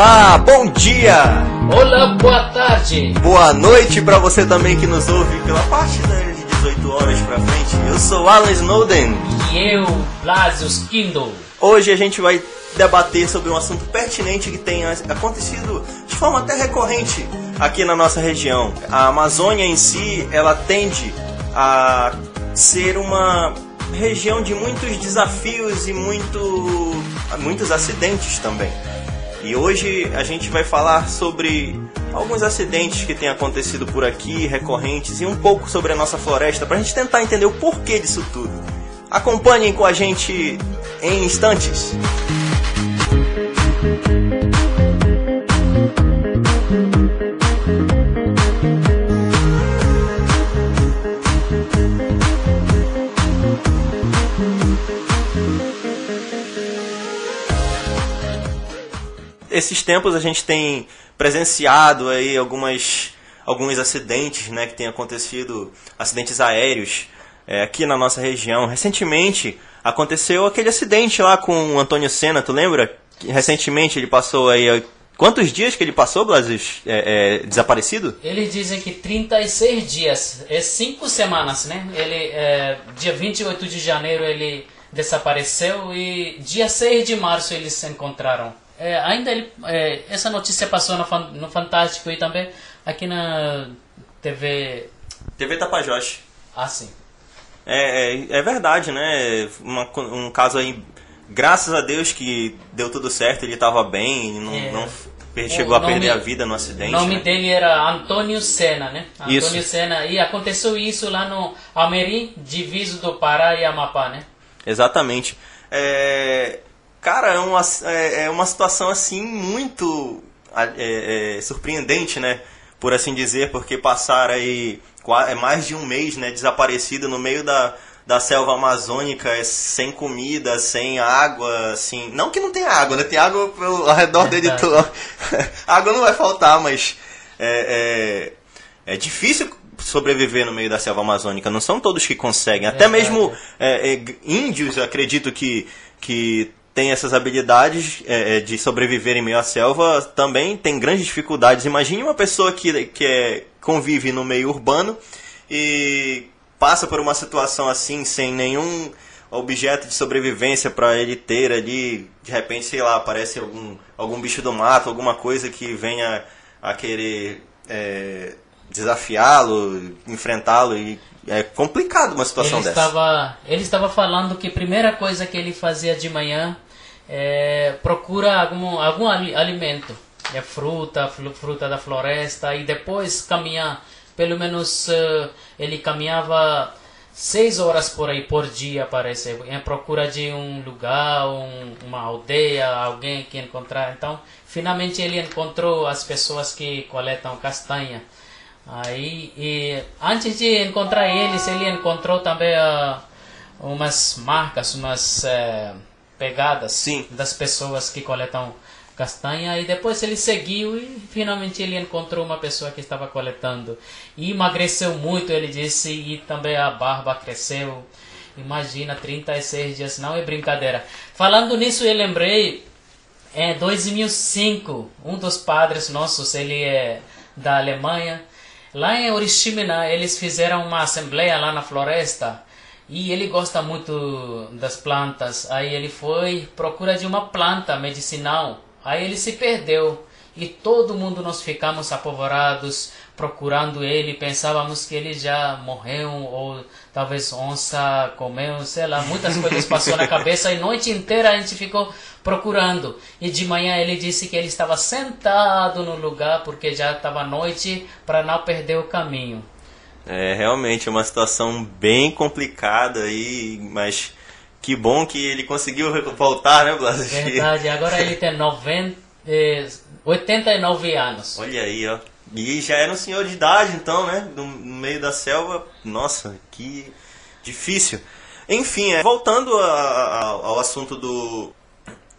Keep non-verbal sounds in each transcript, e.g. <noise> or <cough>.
Olá, bom dia! Olá, boa tarde! Boa noite para você também que nos ouve pela parte de 18 horas pra frente. Eu sou Alan Snowden. E eu, Blasius Kindle. Hoje a gente vai debater sobre um assunto pertinente que tem acontecido de forma até recorrente aqui na nossa região. A Amazônia em si, ela tende a ser uma região de muitos desafios e muito, muitos acidentes também. E hoje a gente vai falar sobre alguns acidentes que têm acontecido por aqui, recorrentes, e um pouco sobre a nossa floresta, para a gente tentar entender o porquê disso tudo. Acompanhem com a gente em instantes. Esses tempos a gente tem presenciado aí algumas alguns acidentes, né, que têm acontecido, acidentes aéreos é, aqui na nossa região. Recentemente aconteceu aquele acidente lá com o Antônio Senna, tu lembra? Recentemente ele passou aí Quantos dias que ele passou, Blasis, é, é, desaparecido? Eles dizem que 36 dias, é 5 semanas, né? Ele, é, dia 28 de janeiro ele desapareceu e dia 6 de março eles se encontraram. É, ainda ele, é, essa notícia passou no, no Fantástico e também aqui na TV... TV Tapajós. Ah, sim. É, é, é verdade, né? Uma, um caso aí, graças a Deus que deu tudo certo, ele estava bem, não, é. não chegou a perder a vida no acidente. O nome né? dele era Antônio Senna, né? Antônio isso. Senna. E aconteceu isso lá no Almeri, diviso do Pará e Amapá, né? Exatamente. É, Cara, é uma, é, é uma situação assim muito é, é, surpreendente, né? Por assim dizer, porque passar aí é mais de um mês né, desaparecido no meio da, da selva amazônica, é sem comida, sem água, assim. Não que não tenha água, né? Tem água pelo, ao redor dele. <laughs> água não vai faltar, mas é, é, é difícil sobreviver no meio da selva amazônica. Não são todos que conseguem. Até mesmo índios, eu acredito que, que tem essas habilidades é, é, de sobreviver em meio à selva também tem grandes dificuldades. Imagine uma pessoa que, que é, convive no meio urbano e passa por uma situação assim sem nenhum objeto de sobrevivência para ele ter ali, de repente, sei lá, aparece algum, algum bicho do mato, alguma coisa que venha a querer é, desafiá-lo, enfrentá-lo e é complicado uma situação ele dessa. Estava, ele estava falando que a primeira coisa que ele fazia de manhã é procura algum, algum alimento, é fruta, fruta da floresta e depois caminhar. Pelo menos uh, ele caminhava seis horas por aí por dia, parece, em procura de um lugar, um, uma aldeia, alguém que encontrar. Então, finalmente ele encontrou as pessoas que coletam castanha. Aí, e antes de encontrar eles, ele encontrou também uh, umas marcas, umas uh, pegadas Sim. das pessoas que coletam castanha. E depois ele seguiu e finalmente ele encontrou uma pessoa que estava coletando. E emagreceu muito, ele disse, e também a barba cresceu. Imagina, 36 dias, não é brincadeira. Falando nisso, eu lembrei, em 2005, um dos padres nossos, ele é da Alemanha, Lá em Oriximiná, eles fizeram uma assembleia lá na floresta e ele gosta muito das plantas. Aí ele foi procura de uma planta medicinal. Aí ele se perdeu e todo mundo nós ficamos apavorados procurando ele. Pensávamos que ele já morreu ou talvez onça comeu, sei lá, muitas <laughs> coisas passou na cabeça e noite inteira a gente ficou procurando. E de manhã ele disse que ele estava sentado no lugar porque já estava noite para não perder o caminho. É realmente uma situação bem complicada aí, mas que bom que ele conseguiu voltar, né, Blas? Verdade, agora ele tem 90, eh, 89 anos. Olha aí, ó. E já era um senhor de idade, então, né? No, meio da selva. Nossa, que difícil. Enfim, é, voltando a, a, ao assunto do,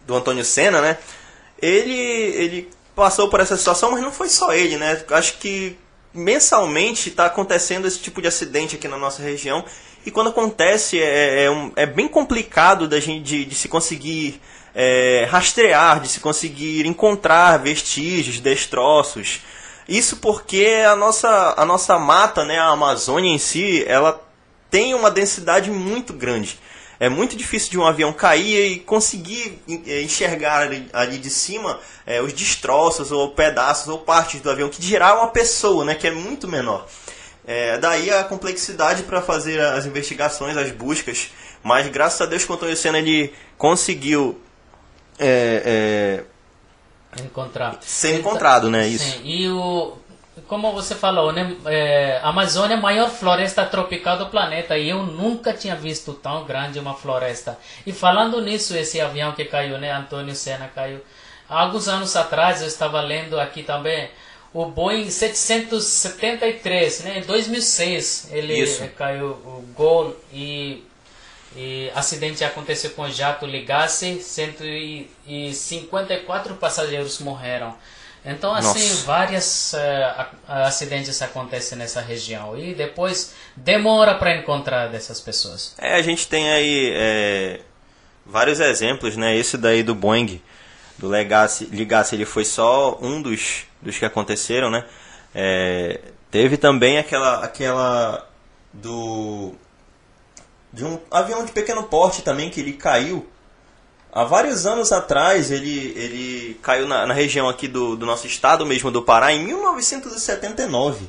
do Antônio Senna, né? Ele, ele passou por essa situação, mas não foi só ele, né? Acho que mensalmente está acontecendo esse tipo de acidente aqui na nossa região. E quando acontece, é, é, um, é bem complicado da gente de, de se conseguir é, rastrear, de se conseguir encontrar vestígios, destroços. Isso porque a nossa, a nossa mata, né, a Amazônia em si, ela tem uma densidade muito grande. É muito difícil de um avião cair e conseguir é, enxergar ali, ali de cima é, os destroços ou pedaços ou partes do avião, que dirá uma pessoa, né, que é muito menor. É, daí a complexidade para fazer as investigações, as buscas. Mas graças a Deus, quando esse ano ele conseguiu é, é, encontrar. ser encontrado, né? Sim. Isso. E o, como você falou, né? É, a Amazônia é a maior floresta tropical do planeta e eu nunca tinha visto tão grande uma floresta. E falando nisso, esse avião que caiu, né? Antônio Senna caiu. Há alguns anos atrás eu estava lendo aqui também o Boeing 773, né? Em 2006 ele Isso. caiu o Gol e, e acidente aconteceu com o jato Legacy, 154 passageiros morreram. Então, assim, Nossa. vários uh, acidentes acontecem nessa região. E depois demora para encontrar dessas pessoas. É, a gente tem aí é, vários exemplos, né? Esse daí do Boeing, do Legacy, Legacy ele foi só um dos, dos que aconteceram, né? É, teve também aquela, aquela do de um avião de pequeno porte também que ele caiu há vários anos atrás ele, ele caiu na, na região aqui do, do nosso estado mesmo do Pará em 1979 uhum.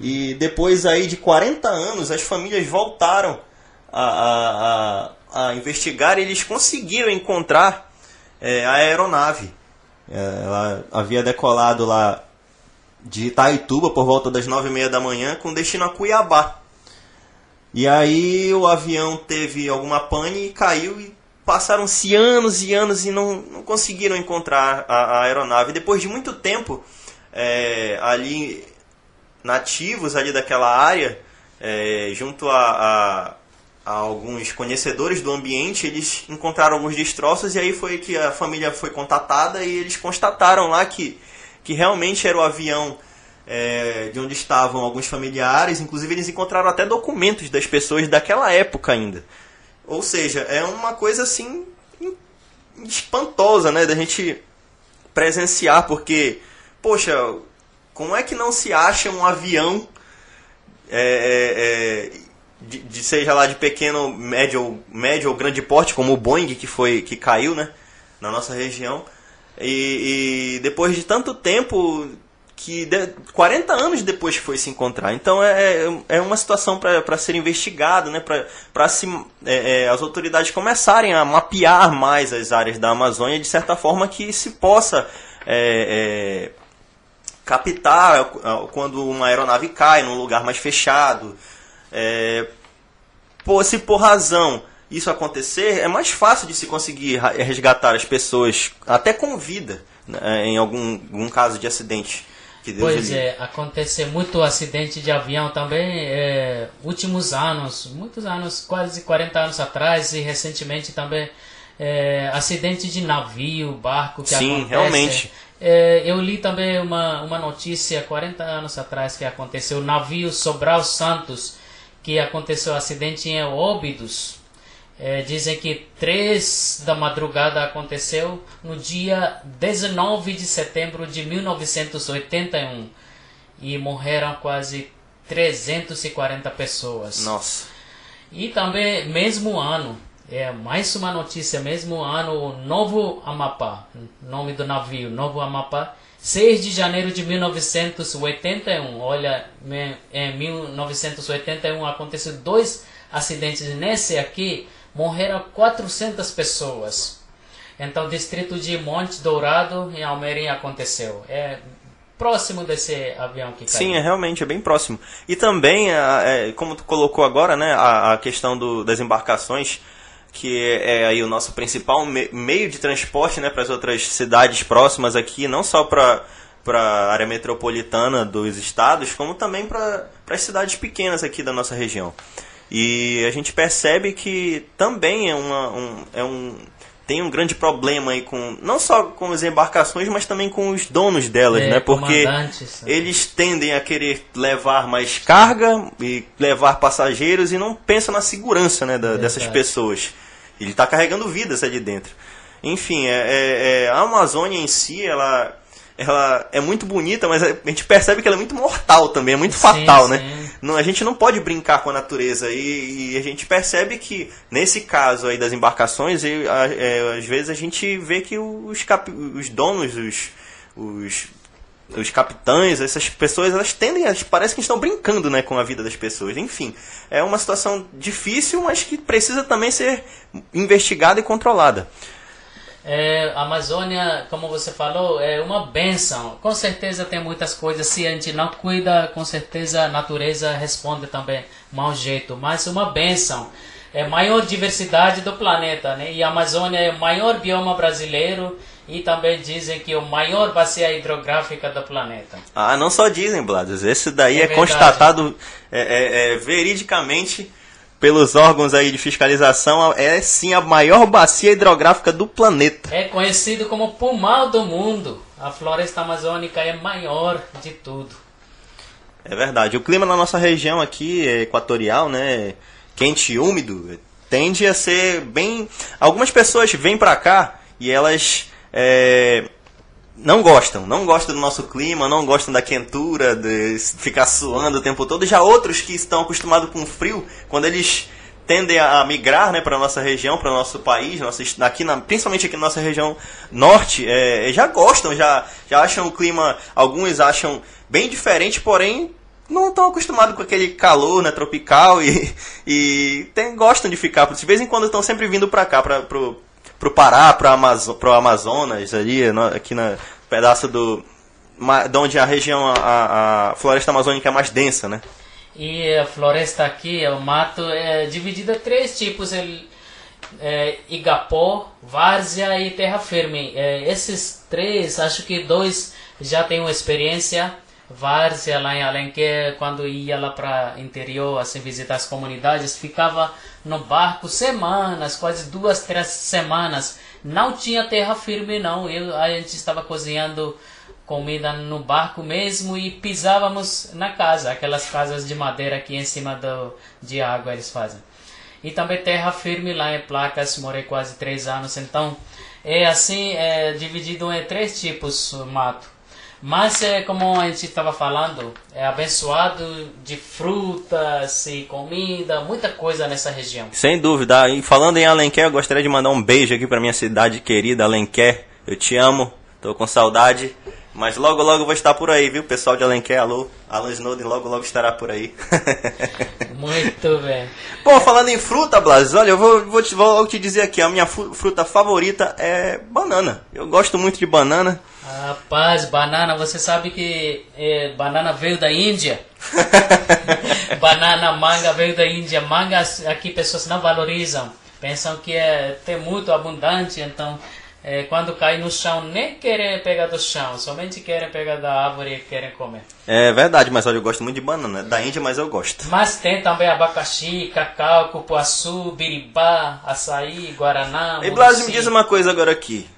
e depois aí de 40 anos as famílias voltaram a, a, a, a investigar e eles conseguiram encontrar é, a aeronave. É, ela havia decolado lá de Itaituba por volta das nove e meia da manhã com destino a Cuiabá. E aí o avião teve alguma pane e caiu e passaram-se anos e anos e não, não conseguiram encontrar a, a aeronave. Depois de muito tempo, é, ali nativos ali daquela área, é, junto a, a, a alguns conhecedores do ambiente, eles encontraram alguns destroços e aí foi que a família foi contatada e eles constataram lá que, que realmente era o avião é, de onde estavam alguns familiares, inclusive eles encontraram até documentos das pessoas daquela época ainda. Ou seja, é uma coisa assim espantosa, né, da gente presenciar, porque, poxa, como é que não se acha um avião é, é, é de, de, seja lá de pequeno, médio, médio ou grande porte, como o Boeing que foi que caiu, né, na nossa região. E, e depois de tanto tempo que de, 40 anos depois foi se encontrar. Então é, é, é uma situação para ser investigado, né, para é, é, as autoridades começarem a mapear mais as áreas da Amazônia de certa forma que se possa é, é, captar quando uma aeronave cai num lugar mais fechado. É, por, se por razão isso acontecer, é mais fácil de se conseguir resgatar as pessoas, até com vida, né, em algum, algum caso de acidente. Pois é, acontece muito acidente de avião também, é, últimos anos, muitos anos, quase 40 anos atrás e recentemente também, é, acidente de navio, barco que Sim, acontece. realmente. É, eu li também uma, uma notícia 40 anos atrás que aconteceu, o navio Sobral Santos, que aconteceu um acidente em Óbidos. É, dizem que três da madrugada aconteceu no dia 19 de setembro de 1981 e morreram quase 340 pessoas. Nossa. E também mesmo ano, é mais uma notícia, mesmo ano, o Novo Amapá, nome do navio, Novo Amapá, 6 de janeiro de 1981. Olha, em 1981 aconteceu dois acidentes. Nesse aqui morreram 400 pessoas. Então, distrito de Monte Dourado, em Almerim, aconteceu. É próximo desse avião que caiu. Sim, é realmente é bem próximo. E também, é, como tu colocou agora, né, a, a questão do, das embarcações que é, é aí o nosso principal me meio de transporte né, para as outras cidades próximas aqui, não só para para a área metropolitana dos estados, como também para as cidades pequenas aqui da nossa região. E a gente percebe que também é, uma, um, é um, tem um grande problema aí com não só com as embarcações, mas também com os donos delas, é, né? Porque eles tendem a querer levar mais carga e levar passageiros e não pensam na segurança, né, da, dessas pessoas. Ele está carregando vidas ali dentro. Enfim, é, é, é, a Amazônia em si, ela, ela é muito bonita, mas a gente percebe que ela é muito mortal também, é muito sim, fatal, né? sim. né? Não, a gente não pode brincar com a natureza e, e, a gente percebe que nesse caso aí das embarcações, e, a, é, às vezes a gente vê que os, cap, os donos, os, os os capitães, essas pessoas, elas tendem, a, parece que estão brincando, né, com a vida das pessoas. Enfim, é uma situação difícil, mas que precisa também ser investigada e controlada. É, a Amazônia, como você falou, é uma benção. Com certeza tem muitas coisas, se a gente não cuida, com certeza a natureza responde também mau jeito. Mas uma benção. É a maior diversidade do planeta, né? E a Amazônia é o maior bioma brasileiro e também dizem que é o maior bacia hidrográfica do planeta. Ah, não só dizem, Bladas. Esse daí é, é constatado é, é, é, veridicamente pelos órgãos aí de fiscalização. É sim a maior bacia hidrográfica do planeta. É conhecido como pulmão do mundo. A floresta amazônica é maior de tudo. É verdade. O clima na nossa região aqui, é equatorial, né? Quente e úmido, tende a ser bem. Algumas pessoas vêm para cá e elas é, não gostam, não gostam do nosso clima, não gostam da quentura, de ficar suando o tempo todo. Já outros que estão acostumados com o frio, quando eles tendem a migrar né, para a nossa região, para o nosso país, nosso, aqui na, principalmente aqui na nossa região norte, é, já gostam, já, já acham o clima, alguns acham bem diferente, porém não estão acostumados com aquele calor né, tropical e, <laughs> e tem, gostam de ficar. De vez em quando estão sempre vindo para cá, para pro Pará, pro, Amazo pro Amazonas, ali, no, aqui no pedaço do. de onde a região, a, a floresta amazônica é mais densa, né? E a floresta aqui, o mato, é dividida em três tipos: é, igapó, várzea e terra firme. É, esses três, acho que dois já têm uma experiência. Várzea lá em Alenquer, quando ia lá para interior, assim, visitar as comunidades, ficava no barco semanas, quase duas, três semanas. Não tinha terra firme não. Eu, a gente estava cozinhando comida no barco mesmo e pisávamos na casa, aquelas casas de madeira aqui em cima do, de água eles fazem. E também terra firme lá em placas, morei quase três anos, então é assim, é dividido em três tipos o mato. Mas é como a gente estava falando, é abençoado de frutas e comida, muita coisa nessa região. Sem dúvida. E falando em Alenquer, eu gostaria de mandar um beijo aqui para minha cidade querida, Alenquer. Eu te amo, tô com saudade. Mas logo, logo vou estar por aí, viu? Pessoal de Alenquer, alô. Alan Snowden logo, logo estará por aí. <laughs> Muito bem. Bom, falando em fruta, Blas, olha, eu vou, vou, te, vou te dizer aqui, a minha fruta favorita é banana. Eu gosto muito de banana. Rapaz, banana, você sabe que é, banana veio da Índia? <laughs> banana, manga veio da Índia. Manga aqui pessoas não valorizam. Pensam que é tem muito abundante, então é, quando cai no chão nem querem pegar do chão, somente querem pegar da árvore e querem comer. É verdade, mas olha, eu gosto muito de banana, da Índia, mas eu gosto. Mas tem também abacaxi, cacau, cupuaçu, biribá, açaí, guaraná. E Blas, me diz uma coisa agora aqui.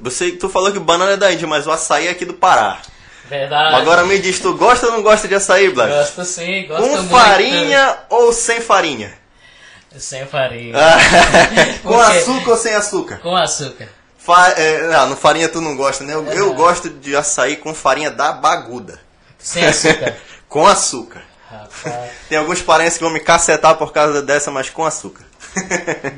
Você, tu falou que banana é da Índia, mas o açaí é aqui do Pará. Verdade. Agora me diz, tu gosta ou não gosta de açaí, Blas? Gosto sim, gosto Com muito. farinha ou sem farinha? Sem farinha. <laughs> Com açúcar ou sem açúcar? Com açúcar. Fa é, não, no farinha tu não gosta, né? Eu, eu gosto de açaí com farinha da baguda. Sem açúcar? <laughs> com açúcar. Rapaz. Tem alguns parentes que vão me cacetar por causa dessa, mas com açúcar.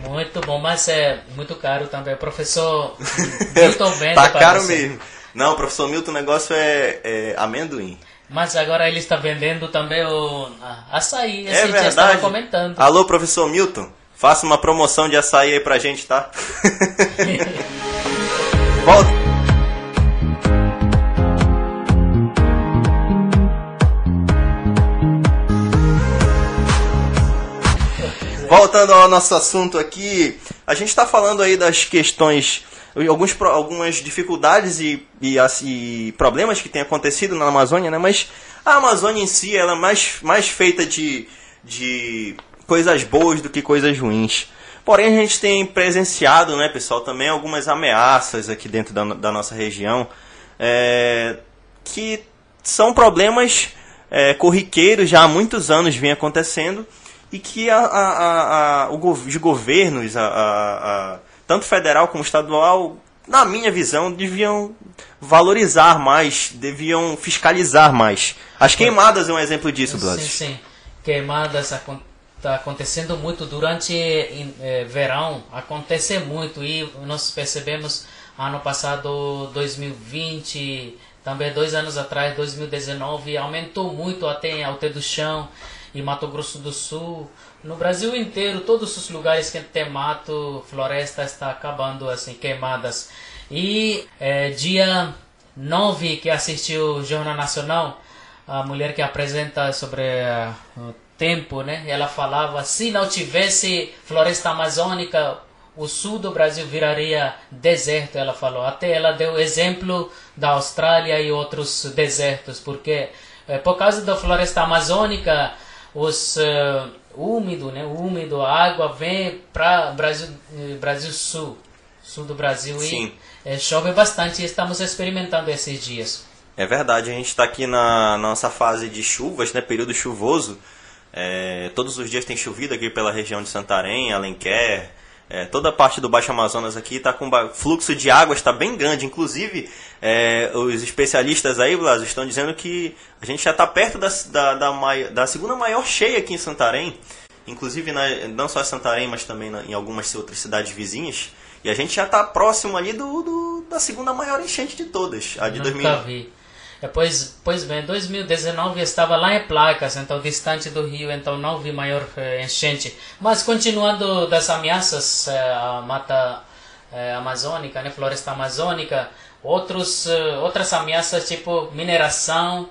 Muito bom, mas é muito caro também. Professor <laughs> Milton vende Tá caro você. mesmo. Não, professor Milton, o negócio é, é amendoim. Mas agora ele está vendendo também o açaí. Esse é verdade. dia estava comentando. Alô, professor Milton, faça uma promoção de açaí aí pra gente, tá? <laughs> Volta. Voltando ao nosso assunto aqui, a gente está falando aí das questões, alguns, algumas dificuldades e, e, e, problemas que têm acontecido na Amazônia, né? Mas a Amazônia em si ela é mais, mais feita de, de coisas boas do que coisas ruins. Porém, a gente tem presenciado, né, pessoal, também algumas ameaças aqui dentro da, da nossa região, é, que são problemas é, corriqueiros já há muitos anos vem acontecendo e que a, a, a, os governos tanto federal como estadual, na minha visão, deviam valorizar mais, deviam fiscalizar mais. As queimadas é um exemplo disso, Blas. Sim, sim. Queimadas está acontecendo muito durante eh, verão, acontece muito e nós percebemos ano passado 2020, também dois anos atrás 2019 aumentou muito até em Alter do Chão e Mato Grosso do Sul, no Brasil inteiro todos os lugares que tem mato, floresta está acabando assim queimadas e é, dia 9 que assistiu o Jornal Nacional a mulher que apresenta sobre uh, tempo, né? Ela falava se não tivesse floresta amazônica, o sul do Brasil viraria deserto, ela falou. Até ela deu exemplo da Austrália e outros desertos, porque eh, por causa da floresta amazônica, os uh, úmido, né? Úmido, a água vem para Brasil, Brasil Sul, sul do Brasil Sim. e eh, chove bastante. E estamos experimentando esses dias. É verdade, a gente está aqui na nossa fase de chuvas, né? Período chuvoso. É, todos os dias tem chovido aqui pela região de Santarém, Alenquer, é, toda a parte do Baixo Amazonas aqui está com fluxo de água está bem grande. Inclusive, é, os especialistas aí, Blas, estão dizendo que a gente já está perto da, da, da, da, segunda maior cheia aqui em Santarém. Inclusive, na, não só em Santarém, mas também na, em algumas outras cidades vizinhas. E a gente já está próximo ali do, do, da segunda maior enchente de todas, a de 2009. Depois, pois bem, 2019 estava lá em Placas, então distante do Rio, então não vi maior eh, enchente. Mas continuando das ameaças eh, à mata eh, amazônica, né, floresta amazônica, outros, outras ameaças tipo mineração,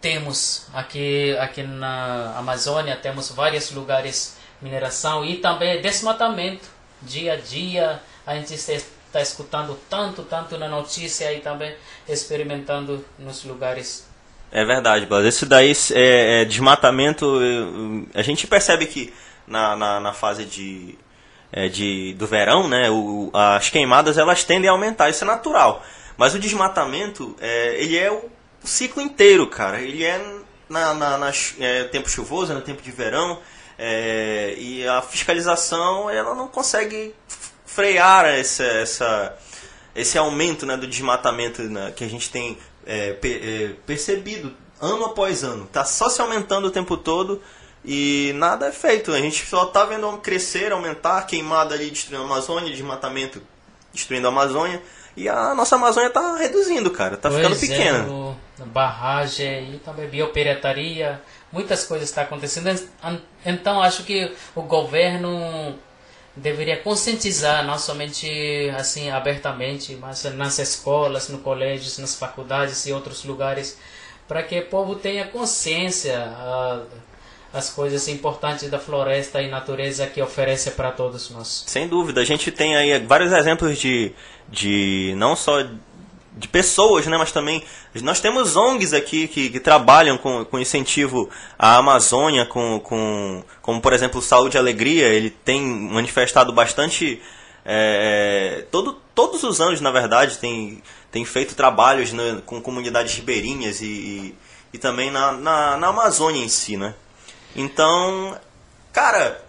temos aqui, aqui na Amazônia, temos vários lugares mineração e também desmatamento. Dia a dia a gente está escutando tanto, tanto na notícia e também experimentando nos lugares. É verdade, Blas. Esse daí é, é desmatamento. A gente percebe que na, na, na fase de, é, de, do verão, né, o, as queimadas elas tendem a aumentar, isso é natural. Mas o desmatamento, é, ele é o ciclo inteiro, cara. Ele é na, na, na é, tempo chuvoso, no tempo de verão, é, e a fiscalização ela não consegue frear essa, essa, esse aumento né, do desmatamento né, que a gente tem é, é, percebido ano após ano. Está só se aumentando o tempo todo e nada é feito. A gente só está vendo crescer, aumentar, queimada ali destruindo a Amazônia, desmatamento destruindo a Amazônia. E a nossa Amazônia está reduzindo, cara. Está ficando pequena. É, o, barragem e também biopirataria, muitas coisas estão acontecendo. Então acho que o governo deveria conscientizar não somente assim abertamente, mas nas escolas, nos colégios, nas faculdades e outros lugares, para que o povo tenha consciência uh, as coisas importantes da floresta e natureza que oferece para todos nós. Sem dúvida, a gente tem aí vários exemplos de, de não só de pessoas, né, mas também nós temos ONGs aqui que, que trabalham com, com incentivo à Amazônia, com, com, como por exemplo Saúde e Alegria, ele tem manifestado bastante, é, todo, todos os anos na verdade, tem, tem feito trabalhos né, com comunidades ribeirinhas e, e, e também na, na, na Amazônia em si, né. Então, cara,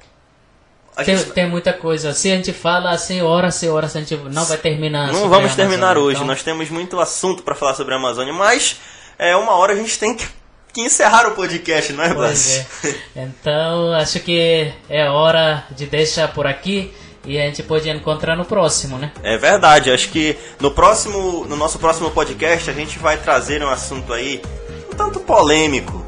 tem, gente... tem, muita coisa. Se a gente fala assim, hora, se hora, se a gente não vai terminar. Não vamos terminar hoje. Então... Nós temos muito assunto para falar sobre a Amazônia, mas é uma hora a gente tem que, que encerrar o podcast, não é, Blas? É. <laughs> Então, acho que é hora de deixar por aqui. E a gente pode encontrar no próximo, né? É verdade. Acho que no próximo, no nosso próximo podcast a gente vai trazer um assunto aí um tanto polêmico,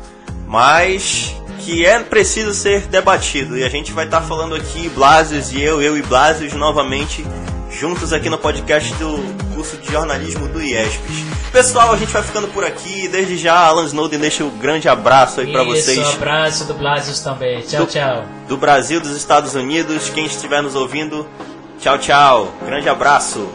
mas que é preciso ser debatido. E a gente vai estar tá falando aqui, Blasius e eu, eu e Blasius, novamente, juntos aqui no podcast do curso de jornalismo do IESPES. Pessoal, a gente vai ficando por aqui. Desde já, Alan Snowden deixa um grande abraço aí para vocês. Um abraço do Blasius também. Tchau, do, tchau. Do Brasil, dos Estados Unidos, quem estiver nos ouvindo, tchau, tchau. Grande abraço.